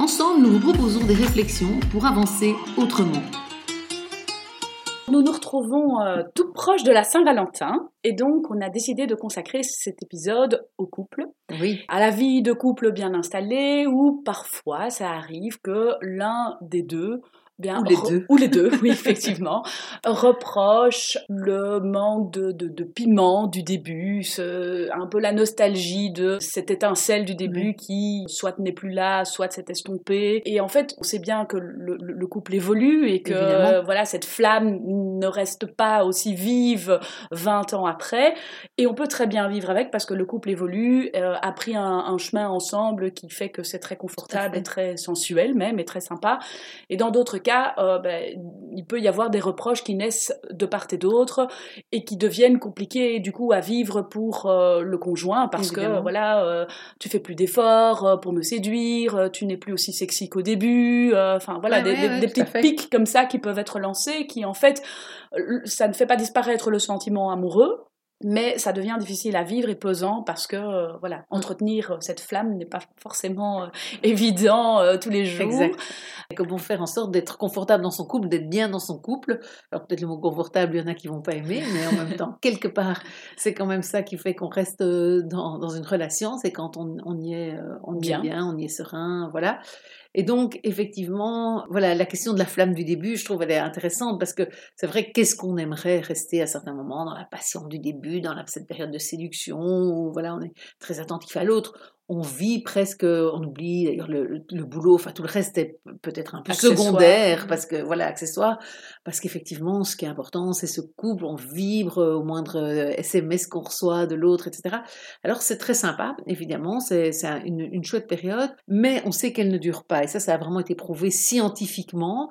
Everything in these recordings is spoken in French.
Ensemble, nous vous proposons des réflexions pour avancer autrement. Nous nous retrouvons euh, tout proche de la Saint-Valentin et donc on a décidé de consacrer cet épisode au couple, Oui. à la vie de couple bien installée où parfois ça arrive que l'un des deux bien, Ou les deux. ou les deux, oui effectivement, reproche le manque de, de, de piment du début, ce- un peu la nostalgie de cette étincelle du début qui soit n'est plus là, soit s'est estompée. Et en fait, on sait bien que le, le- le couple évolue et que euh, voilà cette flamme ne reste pas aussi vive 20 ans après. Et on peut très bien vivre avec parce que le couple évolue, euh, a pris un, un chemin ensemble qui fait que c'est très confortable et très sensuel même et très sympa. Et dans d'autres cas, euh, ben, il peut y avoir des reproches qui naissent de part et d'autre et qui deviennent compliqués du coup à vivre pour euh, le conjoint parce que voilà, euh, tu fais plus d'efforts pour me séduire, tu n'es plus aussi sexy qu'au début. Enfin voilà, Ouais, des, ouais, ouais, des petites pics comme ça qui peuvent être lancés, qui en fait, ça ne fait pas disparaître le sentiment amoureux. Mais ça devient difficile à vivre et pesant parce que euh, voilà, entretenir euh, cette flamme n'est pas forcément euh, évident euh, tous les jours. Exact. Et comment faire en sorte d'être confortable dans son couple, d'être bien dans son couple? Alors peut-être le mot confortable, il y en a qui vont pas aimer, mais en même temps, quelque part, c'est quand même ça qui fait qu'on reste dans, dans une relation, c'est quand on, on y est, on y Bien. est bien, on y est serein, voilà. Et donc, effectivement, voilà, la question de la flamme du début, je trouve, elle est intéressante parce que c'est vrai, qu'est-ce qu'on aimerait rester à certains moments dans la passion du début, dans cette période de séduction où, voilà, on est très attentif à l'autre? On vit presque, on oublie d'ailleurs le, le- boulot, enfin tout le reste est pe- peut-être un peu Accessoire. secondaire parce que voilà accessoire, parce qu'effectivement ce qui est important c'est ce couple, on vibre au moindre euh, SMS qu'on reçoit de l'autre, etc. Alors c'est très sympa, évidemment, c'est c'est un- une, une chouette période, mais on sait qu'elle ne dure pas et ça ça a vraiment été prouvé scientifiquement,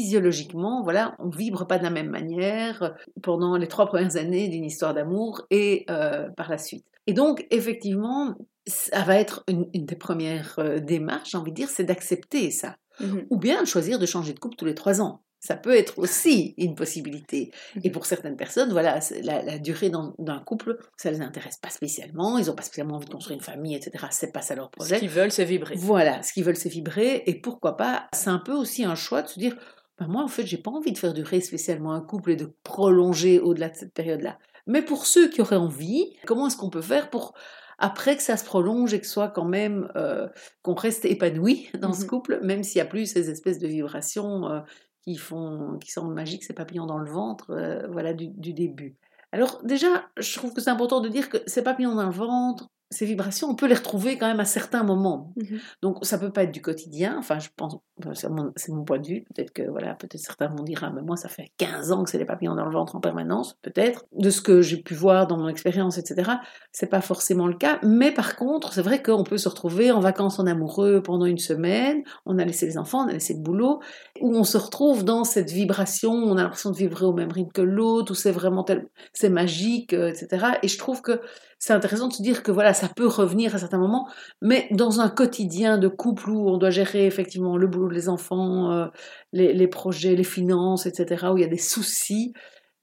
physiologiquement, voilà, on vibre pas de la même manière pendant les trois premières années d'une histoire d'amour et euh, par la suite. Et donc, effectivement, ça va être une, une des premières euh, démarches, j'ai envie de dire, c'est d'accepter ça. Mhm. Ou bien de choisir de changer de couple tous les trois ans. Ça peut être aussi une possibilité. Et pour certaines personnes, voilà, la, la durée d'un couple, ça les intéresse pas spécialement. Ils n'ont pas spécialement envie de construire une famille, etc. C'est pas ça leur Ce projet. qu'ils veulent, c'est vibrer. Voilà, ce qu'ils veulent, c'est vibrer. Et pourquoi pas, c'est un peu aussi un choix de se dire, ben moi, en fait, j'ai pas envie de faire durer spécialement un couple et de prolonger au-delà de cette période-là. Mais pour ceux qui auraient envie, comment est-ce qu'on peut faire pour, après que ça se prolonge et que soit quand même, euh, qu'on reste épanoui dans ce Mhm. couple, même s'il n'y a plus ces espèces de vibrations euh, qui font, qui semblent magiques, ces papillons dans le ventre, euh, voilà, du, du début. Alors déjà, je trouve que c'est important de dire que ces papillons dans le ventre, ces vibrations, on peut les retrouver quand même à certains moments. Mhm. Donc ça peut pas être du quotidien. Enfin, je pense, c'est mon, point de vue. Peut-être que voilà, peut-être certains vont dire, ah, mais moi ça fait 15 ans que c'est les papillons dans le ventre en permanence. Peut-être. De ce que j'ai pu voir dans mon expérience, etc. C'est pas forcément le cas. Mais par contre, c'est vrai qu'on peut se retrouver en vacances en amoureux pendant une semaine. On a laissé les enfants, on a laissé le boulot, où on se retrouve dans cette vibration. On a l'impression de vibrer au même rythme que l'autre, où c'est vraiment tel, c'est magique, euh, etc. Et je trouve que c'est intéressant de se dire que voilà, ça peut revenir à certains moments, mais dans un quotidien de couple où on doit gérer effectivement le boulot, les enfants, euh, les, les projets, les finances, etc., où il y a des soucis,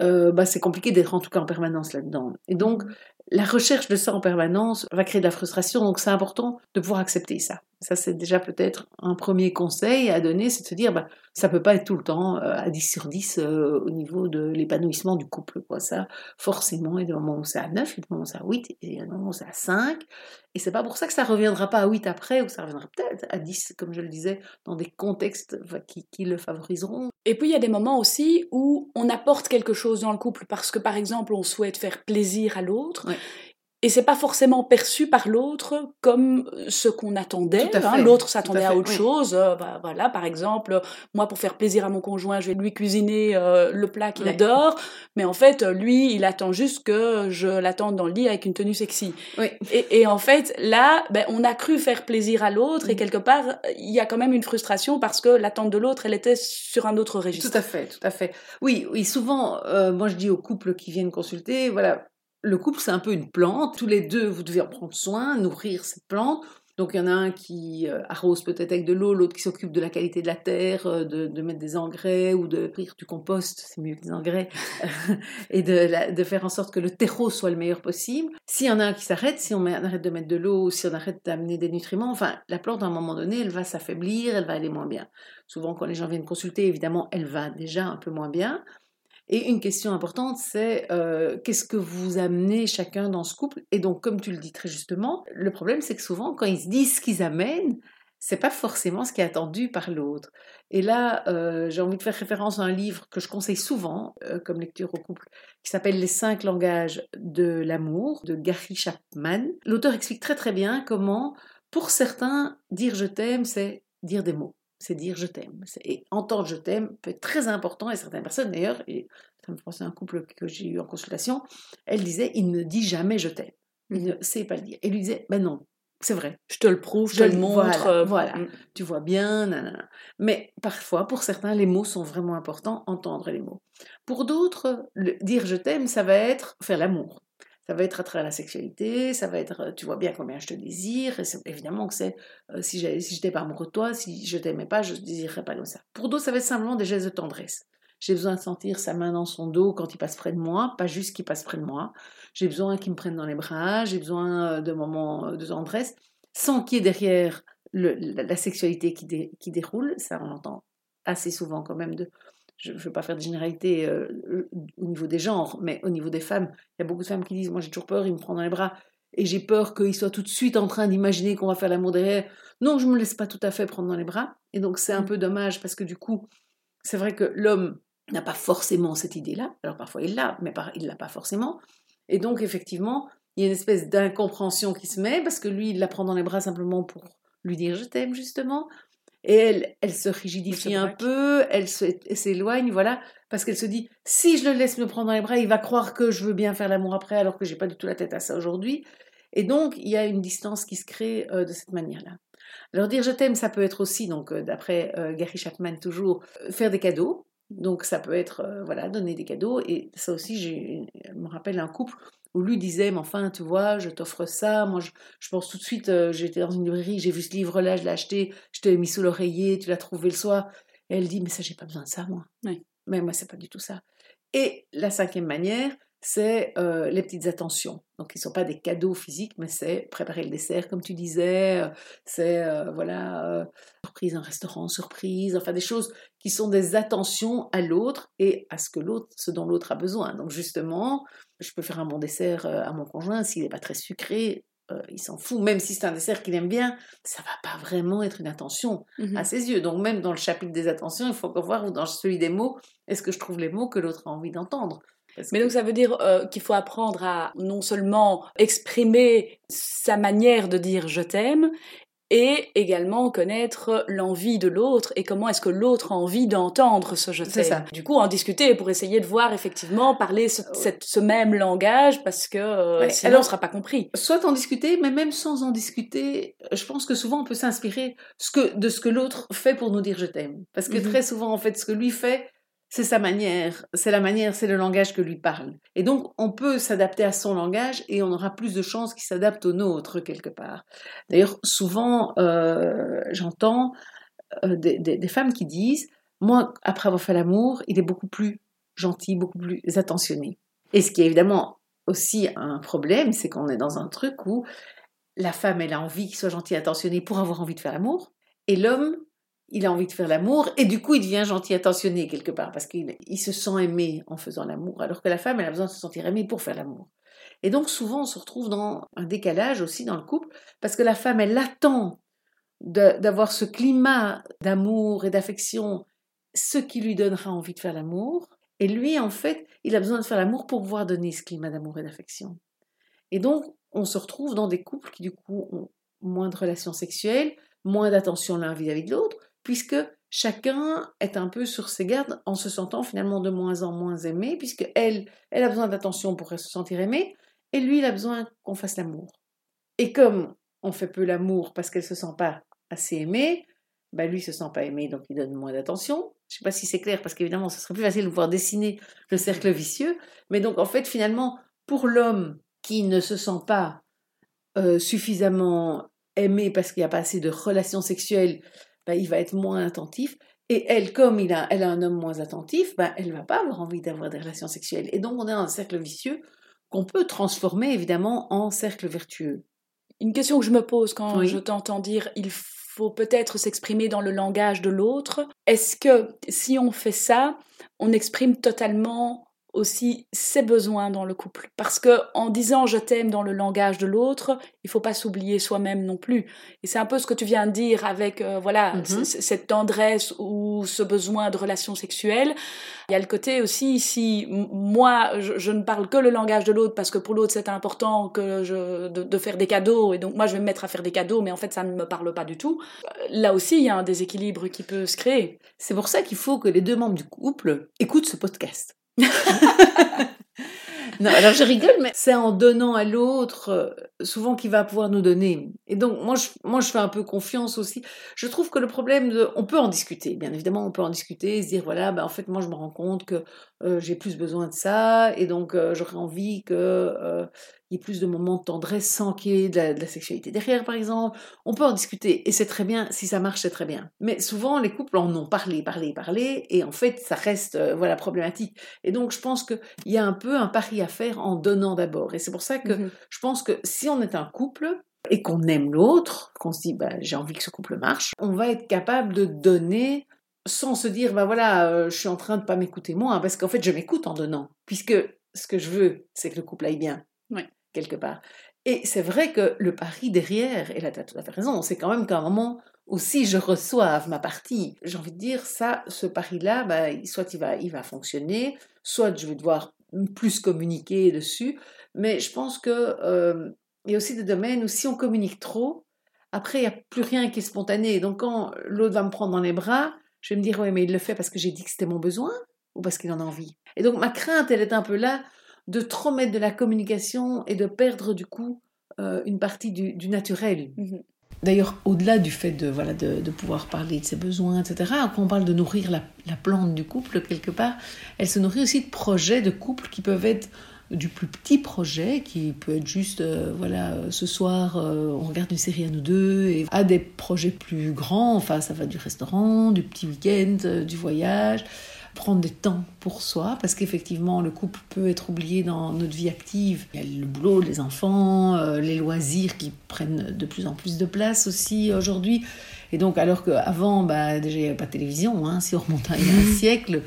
euh, bah, c'est compliqué d'être en tout cas en permanence là-dedans. Et donc, la recherche de ça en permanence va créer de la frustration, donc c'est important de pouvoir accepter ça. Ça, c'est déjà peut-être un premier conseil à donner, c'est de se dire, bah, ça peut pas être tout le temps euh, à 10 sur 10 euh, au niveau de l'épanouissement du couple. Quoi. Ça, forcément, il y a des moments où c'est à 9, il y a des moments où c'est à 8, et il y a des moments où c'est à 5. Et c'est pas pour ça que ça reviendra pas à 8 après, ou ça reviendra peut-être à 10, comme je le disais, dans des contextes enfin, qui, qui le favoriseront. Et puis il y a des moments aussi où on apporte quelque chose dans le couple parce que par exemple on souhaite faire plaisir à l'autre. Ouais. Et c'est pas forcément perçu par l'autre comme ce qu'on attendait. Hein. L'autre s'attendait à, autre chose. Euh, bah, voilà, par exemple, moi pour faire plaisir à mon conjoint, je vais lui cuisiner euh, le plat qu'il adore, mais en fait, lui, il attend juste que je l'attende dans le lit avec une tenue sexy. Et, et, en fait, là, ben, on a cru faire plaisir à l'autre et mm. quelque part, il y a quand même une frustration parce que l'attente de l'autre, elle était sur un autre registre. Tout à fait, tout à fait. Oui, oui, souvent, euh, moi je dis aux couples qui viennent consulter, voilà, le couple, c'est un peu une plante. Tous les deux, vous devez en prendre soin, nourrir cette plante. Donc il y en a un qui euh, arrose peut-être avec de l'eau, l'autre qui s'occupe de la qualité de la terre, euh, de, mettre des engrais ou de faire du compost, c'est mieux que des engrais, et de, faire en sorte que le terreau soit le meilleur possible. S'il y en a un qui s'arrête, si on, arrête de mettre de l'eau, si on arrête d'amener des nutriments, enfin la plante à un moment donné, elle va s'affaiblir, elle va aller moins bien. Souvent quand les gens viennent consulter, évidemment, elle va déjà un peu moins bien. Et une question importante, c'est euh, qu'est-ce que vous amenez chacun dans ce couple? Et donc, comme tu le dis très justement, le problème, c'est que souvent, quand ils se disent ce qu'ils amènent, c'est pas forcément ce qui est attendu par l'autre. Et là, euh, j'ai envie de faire référence à un livre que je conseille souvent euh, comme lecture au couple, qui s'appelle Les cinq langages de l'amour de Gary Chapman. L'auteur explique très très bien comment, pour certains, dire je t'aime, c'est dire des mots c'est dire je t'aime. Et entendre je t'aime peut être très important, et certaines personnes d'ailleurs, et ça me fait à un couple que j'ai eu en consultation, elle disait, il ne dit jamais je t'aime. Il ne sait pas le dire. Et lui disait, ben non, c'est vrai. Je te le prouve, je, te le montre. Voilà, mm. tu vois bien, nanana. Mais parfois, pour certains, les mots sont vraiment importants, entendre les mots. Pour d'autres, dire je t'aime, ça va être faire l'amour. Ça va être à travers la sexualité, ça va être, euh, tu vois bien combien je te désire, et évidemment que c'est, euh, si j'étais pas amoureux de toi, si je t'aimais pas, je ne désirerais pas comme ça. Pour d'autres, ça va être simplement des gestes de tendresse. J'ai besoin de sentir sa main dans son dos quand il passe près de moi, pas juste qu'il passe près de moi. J'ai besoin qu'il me prenne dans les bras, j'ai besoin euh, de moments de tendresse, sans qu'il y ait derrière la, sexualité qui, déroule. Ça, on l'entend assez souvent quand même je ne veux pas faire de généralité euh, au niveau des genres, mais au niveau des femmes, il y a beaucoup de femmes qui disent Moi j'ai toujours peur, il me prend dans les bras, et j'ai peur qu'il soit tout de suite en train d'imaginer qu'on va faire l'amour derrière. Non, je ne me laisse pas tout à fait prendre dans les bras. Et donc c'est un mmh. peu dommage parce que du coup, c'est vrai que l'homme n'a pas forcément cette idée-là. Alors parfois il l'a, mais il ne l'a pas forcément. Et donc effectivement, il y a une espèce d'incompréhension qui se met parce que lui, il la prend dans les bras simplement pour lui dire je t'aime justement et elle, elle se rigidifie un peu, elle s'éloigne, voilà, parce qu'elle se dit si je le laisse me prendre dans les bras, il va croire que je veux bien faire l'amour après, alors que j'ai pas du tout la tête à ça aujourd'hui. Et donc il y a une distance qui se crée euh, de cette manière-là. Alors dire je t'aime, ça peut être aussi, donc euh, d'après euh, Gary Chapman toujours, faire des cadeaux. Donc ça peut être voilà donner des cadeaux et ça aussi, je me rappelle un couple où lui disait, mais enfin, tu vois, je t'offre ça, moi je, pense tout de suite, euh, j'étais dans une librairie, j'ai vu ce livre-là, je l'ai acheté, je te l'ai mis sous l'oreiller, tu l'as trouvé le soir. Et elle dit, mais ça, j'ai pas besoin de ça, moi. Mais moi, c'est pas du tout ça. Et la cinquième manière, c'est euh, les petites attentions. Donc, ils ne sont pas des cadeaux physiques, mais c'est préparer le dessert, comme tu disais, euh, c'est, voilà, surprise, un restaurant, surprise, enfin des choses qui sont des attentions à l'autre et à ce que l'autre, ce dont l'autre a besoin. Donc, justement, je peux faire un bon dessert euh, à mon conjoint, s'il n'est pas très sucré, euh, il s'en fout. Même si c'est un dessert qu'il aime bien, ça va pas vraiment être une attention mmh à ses yeux. Donc même dans le chapitre des attentions, il faut encore voir, ou dans celui des mots, est-ce que je trouve les mots que l'autre a envie d'entendre? Mais donc ça veut dire euh, qu'il faut apprendre à non seulement exprimer sa manière de dire je t'aime, et également connaître l'envie de l'autre et comment est-ce que l'autre a envie d'entendre ce je t'aime. Du coup, en discuter pour essayer de voir effectivement parler ce, ce même langage parce que euh, sinon on ne sera pas compris. Soit en discuter, mais même sans en discuter, je pense que souvent on peut s'inspirer de ce que l'autre fait pour nous dire je t'aime. Parce que mm-hmm. très souvent, en fait, ce que lui fait, c'est sa manière, c'est la manière, c'est le langage que lui parle. Et donc, on peut s'adapter à son langage et on aura plus de chances qu'il s'adapte au nôtre quelque part. D'ailleurs, souvent, euh, j'entends euh, des, femmes qui disent, moi, après avoir fait l'amour, il est beaucoup plus gentil, beaucoup plus attentionné. Et ce qui est évidemment aussi un problème, c'est qu'on est dans un truc où la femme, elle a envie qu'il soit gentil, attentionné pour avoir envie de faire l'amour, et l'homme, il a envie de faire l'amour et du coup il devient gentil attentionné quelque part parce qu'il se sent aimé en faisant l'amour alors que la femme elle a besoin de se sentir aimée pour faire l'amour. Et donc souvent on se retrouve dans un décalage aussi dans le couple parce que la femme elle attend d'avoir ce climat d'amour et d'affection, ce qui lui donnera envie de faire l'amour et lui en fait il a besoin de faire l'amour pour pouvoir donner ce climat d'amour et d'affection. Et donc on se retrouve dans des couples qui du coup ont moins de relations sexuelles, moins d'attention l'un vis-à-vis de l'autre, puisque chacun est un peu sur ses gardes en se sentant finalement de moins en moins aimé, puisque elle, elle a besoin d'attention pour se sentir aimée, et lui, il a besoin qu'on fasse l'amour. Et comme on fait peu l'amour parce qu'elle se sent pas assez aimée, bah lui se sent pas aimé, donc il donne moins d'attention. Je sais pas si c'est clair, parce qu'évidemment, ce serait plus facile de pouvoir dessiner le cercle vicieux. Mais donc, en fait, finalement, pour l'homme qui ne se sent pas euh, suffisamment aimé parce qu'il n'y a pas assez de relations sexuelles, bah, il va être moins attentif. Et elle, comme il a, elle a un homme moins attentif, bah, elle ne va pas avoir envie d'avoir des relations sexuelles. Et donc, on est dans un cercle vicieux qu'on peut transformer évidemment en cercle vertueux. Une question que je me pose quand je t'entends dire il faut peut-être s'exprimer dans le langage de l'autre. Est-ce que si on fait ça, on exprime totalement aussi ses besoins dans le couple. Parce que en disant je t'aime dans le langage de l'autre, il faut pas s'oublier soi-même non plus. Et c'est un peu ce que tu viens de dire avec euh, voilà mm-hmm. cette tendresse ou ce besoin de relation sexuelle. Il y a le côté aussi si moi je, ne parle que le langage de l'autre parce que pour l'autre c'est important que je, de, faire des cadeaux et donc moi je vais me mettre à faire des cadeaux mais en fait ça ne me parle pas du tout. Là aussi il y a un déséquilibre qui peut se créer. C'est pour ça qu'il faut que les deux membres du couple écoutent ce podcast. non, alors je rigole, mais c'est en donnant à l'autre, euh, souvent qu'il va pouvoir nous donner. Et donc, moi je, moi, je fais un peu confiance aussi. Je trouve que le problème, on peut en discuter, bien évidemment, on peut en discuter, se dire, voilà, ben, en fait, moi, je me rends compte que euh, j'ai plus besoin de ça, et donc euh, j'aurais envie que il y ait plus de moments de tendresse sans qu'il y ait de la, sexualité derrière, par exemple. On peut en discuter, et c'est très bien, si ça marche, c'est très bien. Mais souvent, les couples en ont parlé, parlé, parlé, et en fait, ça reste euh, voilà problématique. Et donc, je pense qu'il y a un peu un pari à faire en donnant d'abord. Et c'est pour ça que mmh je pense que si on est un couple, et qu'on aime l'autre, qu'on se dit bah, j'ai envie que ce couple marche, on va être capable de donner sans se dire bah voilà euh, je suis en train de pas m'écouter moi parce qu'en fait je m'écoute en donnant puisque ce que je veux c'est que le couple aille bien. Oui quelque part. Et c'est vrai que le pari derrière, et là tu as tout à fait raison, c'est quand même qu'à un moment aussi je reçoive ma partie. J'ai envie de dire, ça, ce pari-là, bah, soit il va, il va fonctionner, soit je vais devoir plus communiquer dessus, mais je pense que euh, il y a aussi des domaines où si on communique trop, après il n'y a plus rien qui est spontané. Donc quand l'autre va me prendre dans les bras, je vais me dire, oui, mais il le fait parce que j'ai dit que c'était mon besoin ou parce qu'il en a envie? Et donc ma crainte, elle est un peu là de trop mettre de la communication et de perdre du coup euh, une partie du, naturel. Mhm. D'ailleurs, au-delà du fait de, voilà, de, pouvoir parler de ses besoins, etc., quand on parle de nourrir la, plante du couple, quelque part, elle se nourrit aussi de projets de couple qui peuvent être du plus petit projet, qui peut être juste, euh, voilà, ce soir, euh, on regarde une série à nous deux, et à des projets plus grands, enfin, ça va du restaurant, du petit week-end, du voyage, prendre des temps pour soi, parce qu'effectivement, le couple peut être oublié dans notre vie active. Il y a le boulot, les enfants, euh, les loisirs qui prennent de plus en plus de place aussi aujourd'hui. Et donc, alors qu'avant, bah, déjà, il n'y avait pas de télévision, hein, si on remonte à il y a un siècle.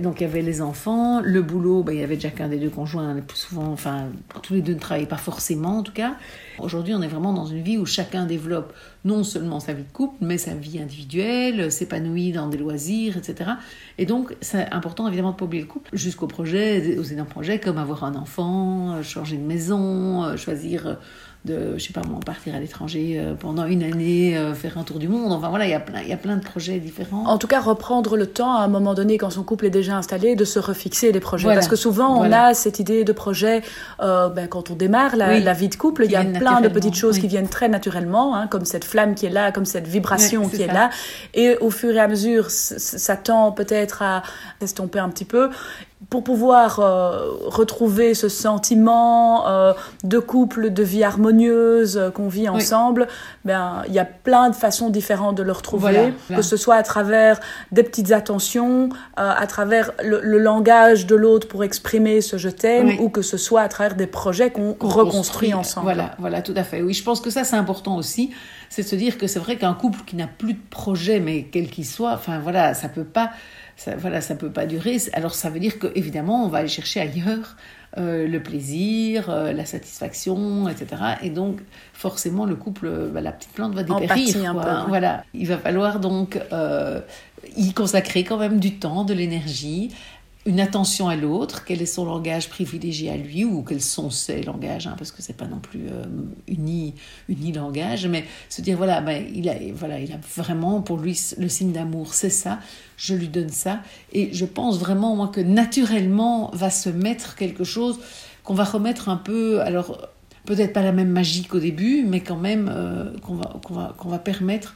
Donc, il y avait les enfants, le boulot, bah, il y avait déjà qu'un des deux conjoints, le plus souvent, enfin, tous les deux ne travaillaient pas forcément, en tout cas. Aujourd'hui, on est vraiment dans une vie où chacun développe non seulement sa vie de couple, mais sa vie individuelle, s'épanouit dans des loisirs, etc. Et donc, c'est important, évidemment, de ne pas oublier le couple, jusqu'aux projets, aux énormes projets comme avoir un enfant, changer de maison, choisir de, je sais pas moi, partir à l'étranger euh, pendant une année, euh, faire un tour du monde. Enfin voilà, il y, a plein, il y a plein de projets différents. En tout cas, reprendre le temps à un moment donné, quand son couple est déjà installé, de se refixer les projets. Parce que souvent, on a cette idée de projet, euh, ben, quand on démarre la, la, vie de couple, il y a plein de petites choses qui viennent très naturellement, hein, comme cette flamme qui est là, comme cette vibration qui est là. Et au fur et à mesure, ça tend peut-être à s'estomper un petit peu pour pouvoir euh, retrouver ce sentiment euh, de couple, de vie harmonieuse euh, qu'on vit ensemble, ben il y a plein de façons différentes de le retrouver, que ce soit à travers des petites attentions, à travers le, langage de l'autre pour exprimer ce je t'aime, ou que ce soit à travers des projets qu'on reconstruit ensemble. Voilà, voilà, tout à fait. Oui, je pense que ça c'est important aussi, c'est de se dire que c'est vrai qu'un couple qui n'a plus de projet, mais quel qu'il soit, enfin voilà, ça peut pas ça, voilà, ça peut pas durer. Alors ça veut dire qu'évidemment, on va aller chercher ailleurs euh, le plaisir, euh, la satisfaction, etc. Et donc, forcément, le couple, bah, la petite plante va dépérir. Un peu, Voilà. Il va falloir donc euh, y consacrer quand même du temps, de l'énergie, une attention à l'autre, quel est son langage privilégié à lui, ou quels sont ses langages, hein, parce que c'est pas non plus euh, uni, langage, mais se dire voilà, ben, il a, voilà, il a vraiment pour lui le signe d'amour, c'est ça, je lui donne ça, et je pense vraiment moi que naturellement va se mettre quelque chose qu'on va remettre un peu, alors peut-être pas la même magie qu'au début, mais quand même euh, qu'on va, va, qu'on va permettre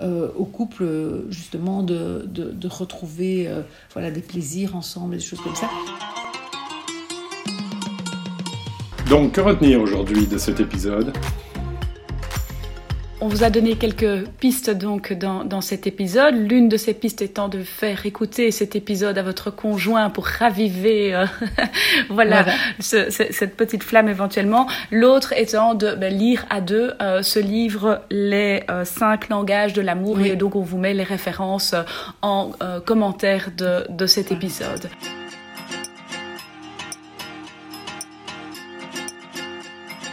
euh, au couple justement de, de, retrouver euh, voilà, des plaisirs ensemble, des choses comme ça. Donc, que retenir aujourd'hui de cet épisode? On vous a donné quelques pistes donc dans, dans cet épisode. L'une de ces pistes étant de faire écouter cet épisode à votre conjoint pour raviver euh, voilà, cette petite flamme éventuellement. L'autre étant de ben, lire à deux euh, ce livre Les euh, cinq langages de l'amour et donc on vous met les références en commentaire de, de cet épisode.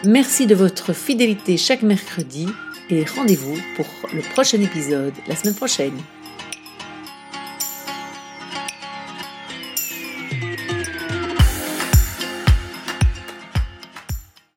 Merci de votre fidélité chaque mercredi et rendez-vous pour le prochain épisode la semaine prochaine.